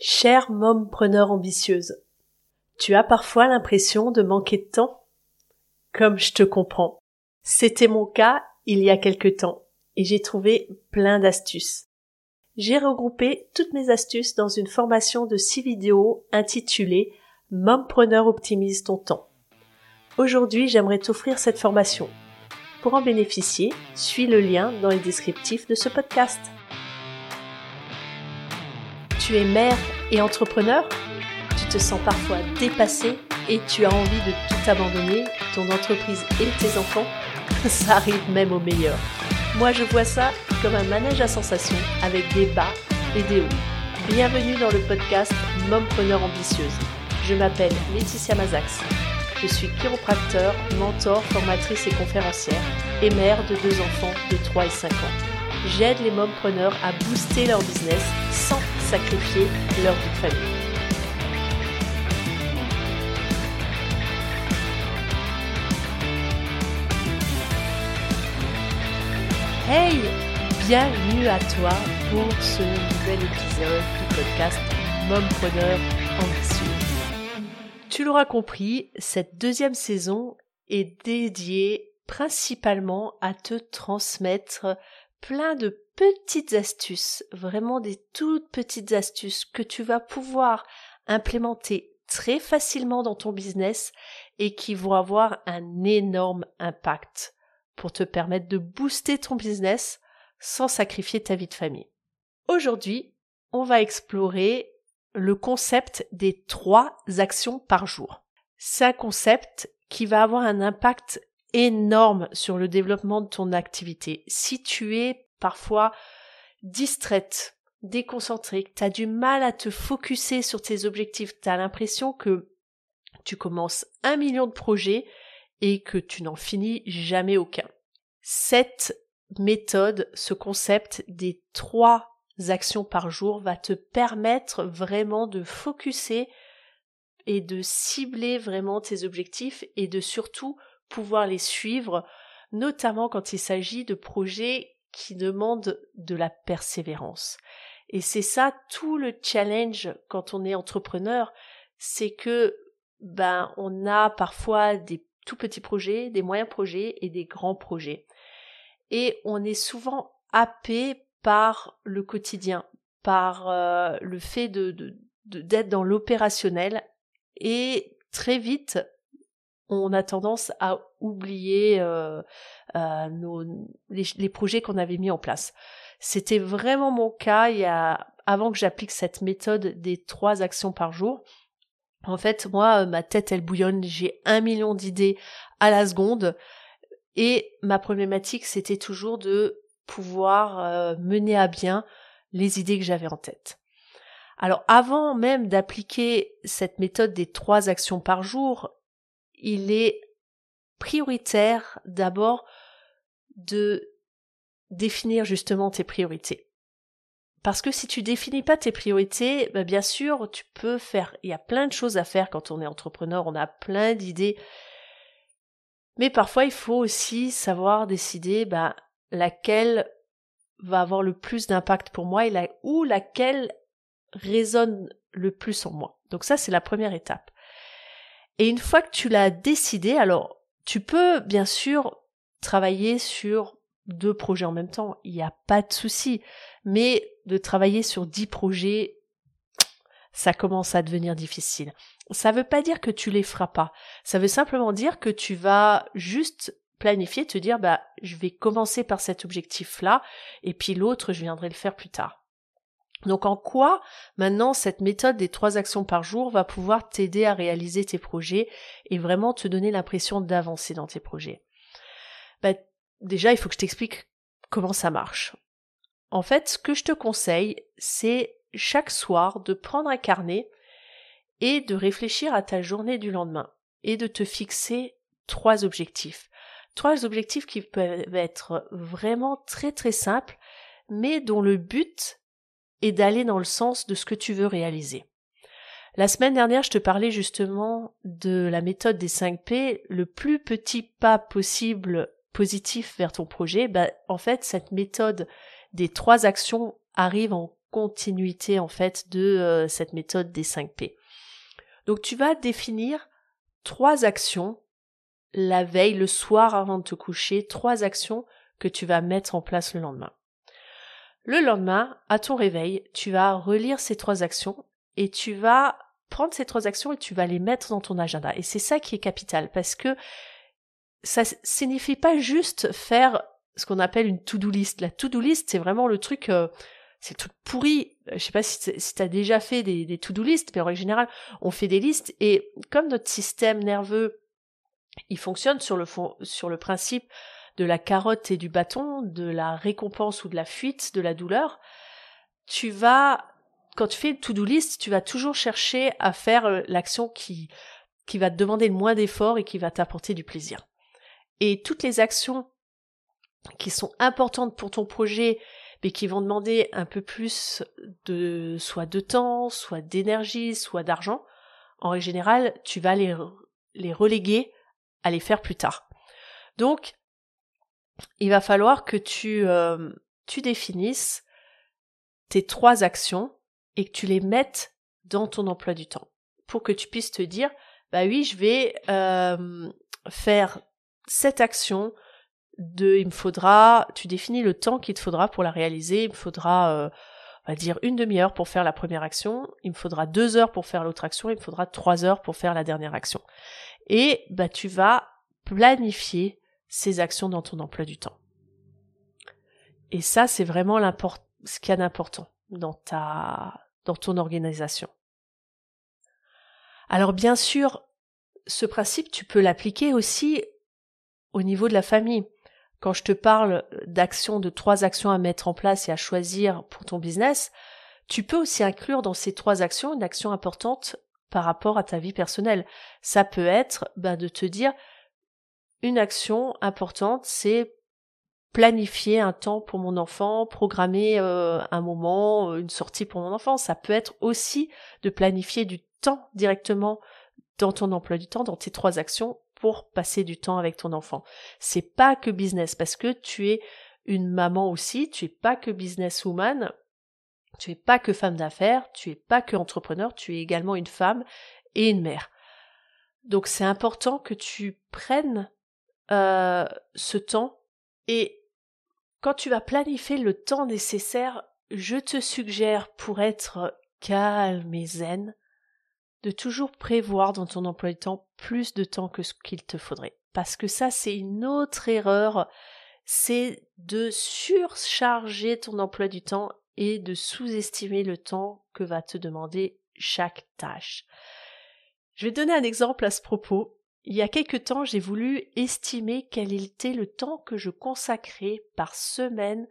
Chère mompreneur ambitieuse, tu as parfois l'impression de manquer de temps? Comme je te comprends. C'était mon cas il y a quelque temps et j'ai trouvé plein d'astuces. J'ai regroupé toutes mes astuces dans une formation de six vidéos intitulée Mompreneur optimise ton temps. Aujourd'hui, j'aimerais t'offrir cette formation. Pour en bénéficier, suis le lien dans les descriptifs de ce podcast tu es mère et entrepreneur, tu te sens parfois dépassé et tu as envie de tout abandonner, ton entreprise et tes enfants, ça arrive même au meilleur. Moi je vois ça comme un manège à sensations avec des bas et des hauts. Bienvenue dans le podcast Mompreneur ambitieuse. Je m'appelle Laetitia Mazax. Je suis chiropracteur, mentor, formatrice et conférencière et mère de deux enfants de 3 et 5 ans. J'aide les mompreneurs à booster leur business sans sacrifier leur vie de famille. Hey, bienvenue à toi pour ce nouvel épisode du podcast Mompreneur ambitieux. Tu l'auras compris, cette deuxième saison est dédiée principalement à te transmettre plein de petites astuces, vraiment des toutes petites astuces que tu vas pouvoir implémenter très facilement dans ton business et qui vont avoir un énorme impact pour te permettre de booster ton business sans sacrifier ta vie de famille. Aujourd'hui, on va explorer le concept des trois actions par jour. C'est un concept qui va avoir un impact énorme sur le développement de ton activité. Si tu es parfois distraite, déconcentrée, tu as du mal à te focuser sur tes objectifs, tu as l'impression que tu commences un million de projets et que tu n'en finis jamais aucun. Cette méthode, ce concept des trois actions par jour va te permettre vraiment de focuser et de cibler vraiment tes objectifs et de surtout pouvoir les suivre, notamment quand il s'agit de projets qui demande de la persévérance. Et c'est ça tout le challenge quand on est entrepreneur, c'est que ben on a parfois des tout petits projets, des moyens projets et des grands projets. Et on est souvent happé par le quotidien, par euh, le fait de d'être dans l'opérationnel et très vite on a tendance à oublier euh, euh, nos, les, projets qu'on avait mis en place. C'était vraiment mon cas il y a, avant que j'applique cette méthode des trois actions par jour. En fait, moi, ma tête, elle bouillonne, j'ai un million d'idées à la seconde. Et ma problématique, c'était toujours de pouvoir euh, mener à bien les idées que j'avais en tête. Alors avant même d'appliquer cette méthode des trois actions par jour, il est prioritaire d'abord de définir justement tes priorités. Parce que si tu définis pas tes priorités, bah, bien sûr, tu peux faire, il y a plein de choses à faire quand on est entrepreneur, on a plein d'idées. Mais parfois, il faut aussi savoir décider bah, laquelle va avoir le plus d'impact pour moi et la, ou laquelle résonne le plus en moi. Donc ça, c'est la première étape. Et une fois que tu l'as décidé, alors tu peux bien sûr travailler sur deux projets en même temps, il n'y a pas de souci. Mais de travailler sur dix projets, ça commence à devenir difficile. Ça ne veut pas dire que tu les feras pas. Ça veut simplement dire que tu vas juste planifier, te dire, bah, je vais commencer par cet objectif-là, et puis l'autre, je viendrai le faire plus tard. Donc en quoi maintenant cette méthode des trois actions par jour va pouvoir t'aider à réaliser tes projets et vraiment te donner l'impression d'avancer dans tes projets? Bah, Déjà, il faut que je t'explique comment ça marche. En fait, ce que je te conseille, c'est chaque soir de prendre un carnet et de réfléchir à ta journée du lendemain et de te fixer trois objectifs. Trois objectifs qui peuvent être vraiment très très simples, mais dont le but et d'aller dans le sens de ce que tu veux réaliser. La semaine dernière, je te parlais justement de la méthode des 5 P, le plus petit pas possible positif vers ton projet. Bah, en fait, cette méthode des trois actions arrive en continuité en fait de euh, cette méthode des 5 P. Donc tu vas définir trois actions la veille, le soir avant de te coucher, trois actions que tu vas mettre en place le lendemain. Le lendemain, à ton réveil, tu vas relire ces trois actions et tu vas prendre ces trois actions et tu vas les mettre dans ton agenda. Et c'est ça qui est capital parce que ça signifie pas juste faire ce qu'on appelle une to-do list. La to-do list, c'est vraiment le truc, euh, c'est tout pourri. Je sais pas si, tu as déjà fait des, des to-do list, mais en général, on fait des listes et comme notre système nerveux, il fonctionne sur le fond, sur le principe de la carotte et du bâton, de la récompense ou de la fuite, de la douleur, tu vas, quand tu fais to-do list, tu vas toujours chercher à faire euh, l'action qui, qui va te demander le moins d'efforts et qui va t'apporter du plaisir. Et toutes les actions qui sont importantes pour ton projet, mais qui vont demander un peu plus de, soit de temps, soit d'énergie, soit d'argent, en règle générale, tu vas les, les reléguer à les faire plus tard. Donc, il va falloir que tu, euh, tu définisses tes trois actions et que tu les mettes dans ton emploi du temps pour que tu puisses te dire bah oui je vais euh, faire cette action de il me faudra tu définis le temps qu'il te faudra pour la réaliser il me faudra euh, on va dire une demi-heure pour faire la première action il me faudra deux heures pour faire l'autre action il me faudra trois heures pour faire la dernière action. Et bah tu vas planifier ces actions dans ton emploi du temps. Et ça, c'est vraiment ce qu'il y a d'important dans dans ton organisation. Alors bien sûr, ce principe, tu peux l'appliquer aussi au niveau de la famille. Quand je te parle d'actions, de trois actions à mettre en place et à choisir pour ton business, tu peux aussi inclure dans ces trois actions une action importante par rapport à ta vie personnelle. Ça peut être ben, de te dire, une action importante, c'est planifier un temps pour mon enfant, programmer euh, un moment, euh, une sortie pour mon enfant. Ça peut être aussi de planifier du temps directement dans ton emploi du temps, dans tes trois actions pour passer du temps avec ton enfant. C'est pas que business parce que tu es une maman aussi, tu es pas que businesswoman, tu es pas que femme d'affaires, tu es pas que entrepreneur, tu es également une femme et une mère. Donc c'est important que tu prennes euh, ce temps et quand tu vas planifier le temps nécessaire, je te suggère pour être calme et zen de toujours prévoir dans ton emploi du temps plus de temps que ce qu'il te faudrait. Parce que ça, c'est une autre erreur, c'est de surcharger ton emploi du temps et de sous-estimer le temps que va te demander chaque tâche. Je vais donner un exemple à ce propos. Il y a quelque temps, j'ai voulu estimer quel était le temps que je consacrais par semaine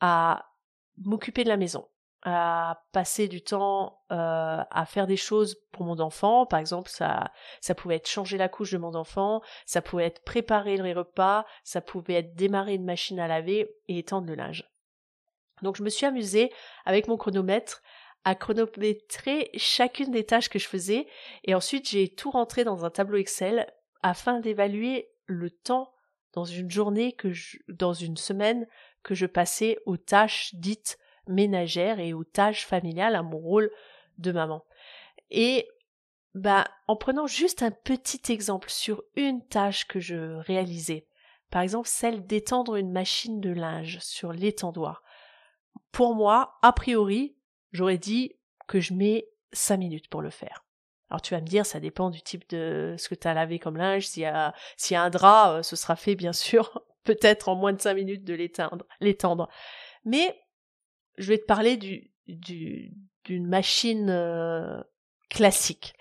à m'occuper de la maison, à passer du temps euh, à faire des choses pour mon enfant. Par exemple, ça, ça pouvait être changer la couche de mon enfant, ça pouvait être préparer les repas, ça pouvait être démarrer une machine à laver et étendre le linge. Donc je me suis amusée avec mon chronomètre à chronométrer chacune des tâches que je faisais et ensuite j'ai tout rentré dans un tableau Excel afin d'évaluer le temps dans une journée que dans une semaine que je passais aux tâches dites ménagères et aux tâches familiales à mon rôle de maman. Et bah en prenant juste un petit exemple sur une tâche que je réalisais, par exemple celle d'étendre une machine de linge sur l'étendoir. Pour moi, a priori, j'aurais dit que je mets 5 minutes pour le faire. Alors tu vas me dire, ça dépend du type de ce que tu as lavé comme linge. S'il y a, un drap, euh, ce sera fait bien sûr, peut-être en moins de 5 minutes de l'éteindre, l'étendre. Mais je vais te parler du, du, d'une machine euh, classique.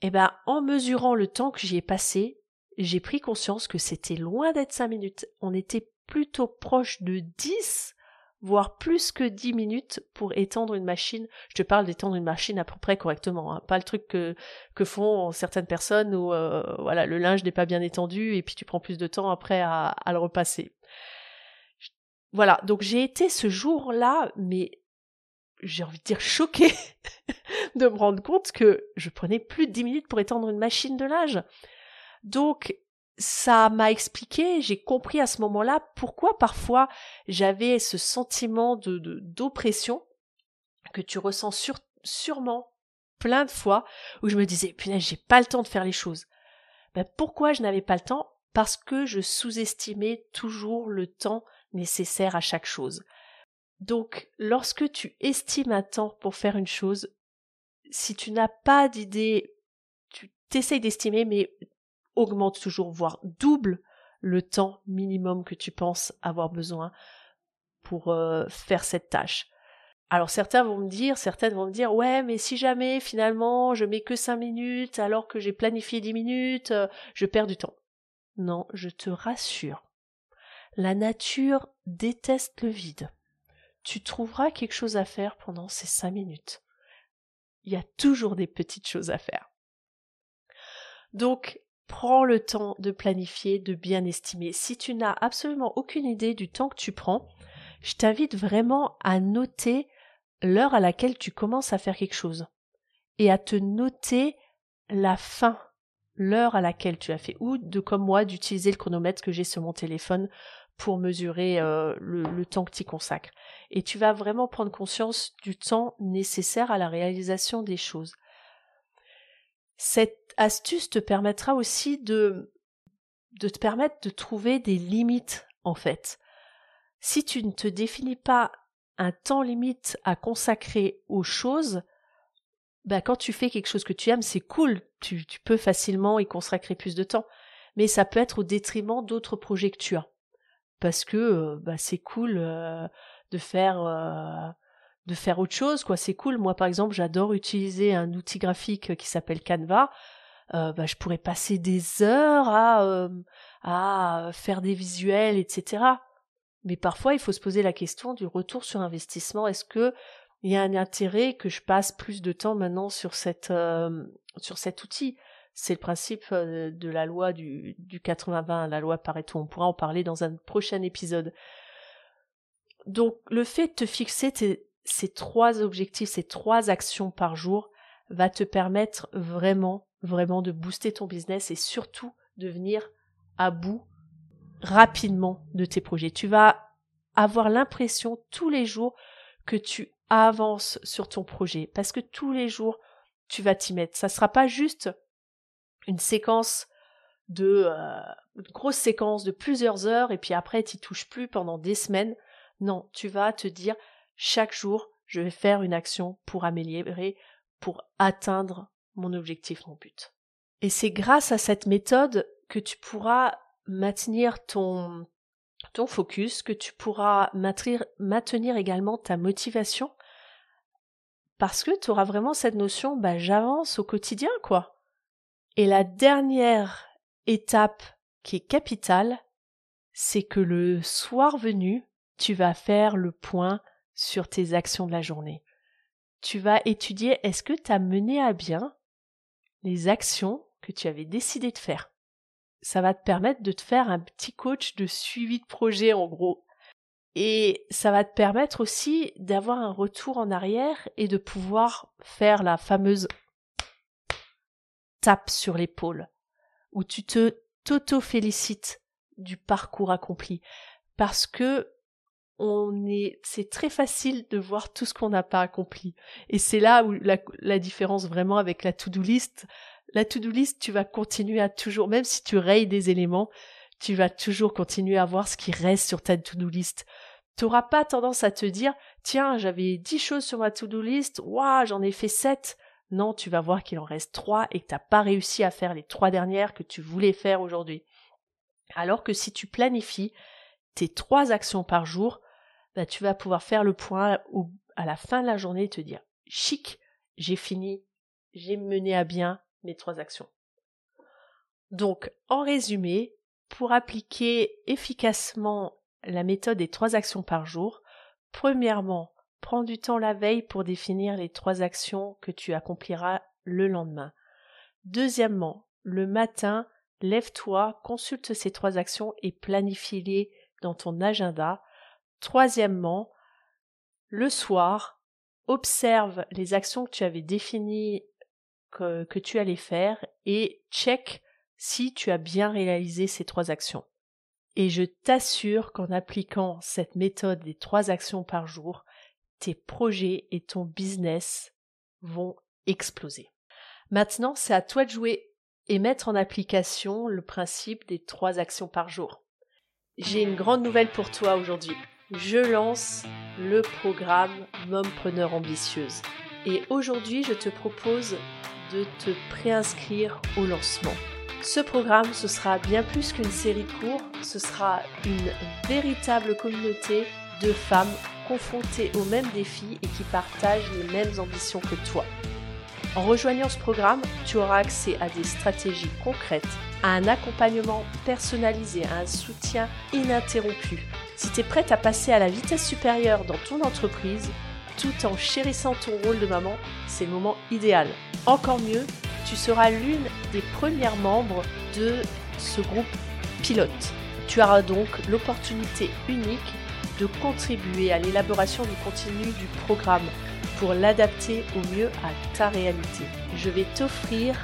Eh ben, en mesurant le temps que j'y ai passé, j'ai pris conscience que c'était loin d'être 5 minutes. On était plutôt proche de 10 voire plus que 10 minutes pour étendre une machine. Je te parle d'étendre une machine à peu près correctement, hein. pas le truc que, que font certaines personnes où euh, voilà le linge n'est pas bien étendu et puis tu prends plus de temps après à, à le repasser. Voilà, donc j'ai été ce jour-là, mais j'ai envie de dire choquée de me rendre compte que je prenais plus de 10 minutes pour étendre une machine de linge. Donc ça m'a expliqué, j'ai compris à ce moment-là pourquoi parfois j'avais ce sentiment de d'oppression que tu ressens sûrement plein de fois où je me disais punaise j'ai pas le temps de faire les choses. Ben, pourquoi je n'avais pas le temps? Parce que je sous-estimais toujours le temps nécessaire à chaque chose. Donc lorsque tu estimes un temps pour faire une chose, si tu n'as pas d'idée, tu t'essayes d'estimer mais augmente toujours, voire double le temps minimum que tu penses avoir besoin pour euh, faire cette tâche. Alors certains vont me dire, certaines vont me dire, ouais, mais si jamais finalement je mets que cinq minutes alors que j'ai planifié dix minutes, euh, je perds du temps. Non, je te rassure. La nature déteste le vide. Tu trouveras quelque chose à faire pendant ces cinq minutes. Il y a toujours des petites choses à faire. Donc, prends le temps de planifier, de bien estimer. Si tu n'as absolument aucune idée du temps que tu prends, je t'invite vraiment à noter l'heure à laquelle tu commences à faire quelque chose et à te noter la fin, l'heure à laquelle tu as fait, ou de comme moi d'utiliser le chronomètre que j'ai sur mon téléphone pour mesurer euh, le, le, temps que tu y consacres. Et tu vas vraiment prendre conscience du temps nécessaire à la réalisation des choses. Cette astuce te permettra aussi de, te permettre de trouver des limites, en fait. Si tu ne te définis pas un temps limite à consacrer aux choses, bah, quand tu fais quelque chose que tu aimes, c'est cool, tu, tu, peux facilement y consacrer plus de temps. Mais ça peut être au détriment d'autres projets que tu as. Parce que euh, bah, c'est cool euh, de faire euh, de faire autre chose, quoi. C'est cool. Moi, par exemple, j'adore utiliser un outil graphique qui s'appelle Canva. bah, je pourrais passer des heures à, à faire des visuels, etc. Mais parfois, il faut se poser la question du retour sur investissement. Est-ce que il y a un intérêt que je passe plus de temps maintenant sur euh, cet outil? C'est le principe euh, de la loi du, du 80-20, la loi Pareto. On pourra en parler dans un prochain épisode. Donc, le fait de te fixer ces trois objectifs, ces trois actions par jour, va te permettre vraiment, vraiment de booster ton business et surtout de venir à bout rapidement de tes projets. Tu vas avoir l'impression tous les jours que tu avances sur ton projet parce que tous les jours tu vas t'y mettre. Ça sera pas juste une séquence de euh, une grosse séquence de plusieurs heures et puis après tu touches plus pendant des semaines. Non, tu vas te dire chaque jour je vais faire une action pour améliorer, pour atteindre mon objectif, mon but. Et c'est grâce à cette méthode que tu pourras maintenir ton, focus, que tu pourras maintenir, maintenir également ta motivation, parce que tu auras vraiment cette notion, bah, j'avance au quotidien, quoi. Et la dernière étape qui est capitale, c'est que le soir venu, tu vas faire le point sur tes actions de la journée. Tu vas étudier est-ce que tu as mené à bien les actions que tu avais décidé de faire? Ça va te permettre de te faire un petit coach de suivi de projet en gros. Et ça va te permettre aussi d'avoir un retour en arrière et de pouvoir faire la fameuse tape sur l'épaule où tu te t'auto-félicites du parcours accompli parce que on est c'est très facile de voir tout ce qu'on n'a pas accompli et c'est là où la, différence vraiment avec la to-do list la to-do list, tu vas continuer à toujours, même si tu rayes des éléments, tu vas toujours continuer à voir ce qui reste sur ta to-do list. Tu n'auras pas tendance à te dire, tiens, j'avais dix choses sur ma to-do list, waouh, j'en ai fait sept. Non, tu vas voir qu'il en reste trois et que tu n'as pas réussi à faire les trois dernières que tu voulais faire aujourd'hui. Alors que si tu planifies tes trois actions par jour, bah, tu vas pouvoir faire le point à la fin de la journée et te dire, chic, j'ai fini, j'ai mené à bien mes trois actions. Donc, en résumé, pour appliquer efficacement la méthode des trois actions par jour, premièrement, prends du temps la veille pour définir les trois actions que tu accompliras le lendemain. Deuxièmement, le matin, lève-toi, consulte ces trois actions et planifie-les dans ton agenda. Troisièmement, le soir, observe les actions que tu avais définies que, tu allais faire et check si tu as bien réalisé ces trois actions. Et je t'assure qu'en appliquant cette méthode des trois actions par jour, tes projets et ton business vont exploser. Maintenant, c'est à toi de jouer et mettre en application le principe des trois actions par jour. J'ai une grande nouvelle pour toi aujourd'hui. Je lance le programme Mompreneur Ambitieuse. Et aujourd'hui, je te propose de te préinscrire au lancement. Ce programme, ce sera bien plus qu'une série de cours, ce sera une véritable communauté de femmes confrontées aux mêmes défis et qui partagent les mêmes ambitions que toi. En rejoignant ce programme, tu auras accès à des stratégies concrètes, à un accompagnement personnalisé, à un soutien ininterrompu. Si tu es prête à passer à la vitesse supérieure dans ton entreprise, tout en chérissant ton rôle de maman, c'est le moment idéal. Encore mieux, tu seras l'une des premières membres de ce groupe pilote. Tu auras donc l'opportunité unique de contribuer à l'élaboration du contenu du programme pour l'adapter au mieux à ta réalité. Je vais t'offrir,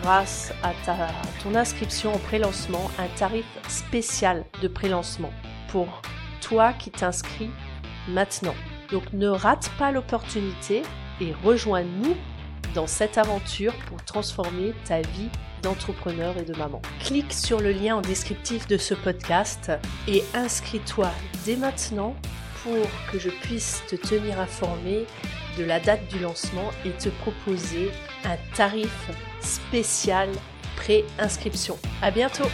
grâce à, ta, ton inscription au prélancement, un tarif spécial de prélancement pour toi qui t'inscris maintenant. Donc ne rate pas l'opportunité et rejoins-nous dans cette aventure pour transformer ta vie d'entrepreneur et de maman. Clique sur le lien en descriptif de ce podcast et inscris-toi dès maintenant pour que je puisse te tenir informé de la date du lancement et te proposer un tarif spécial pré-inscription. À bientôt!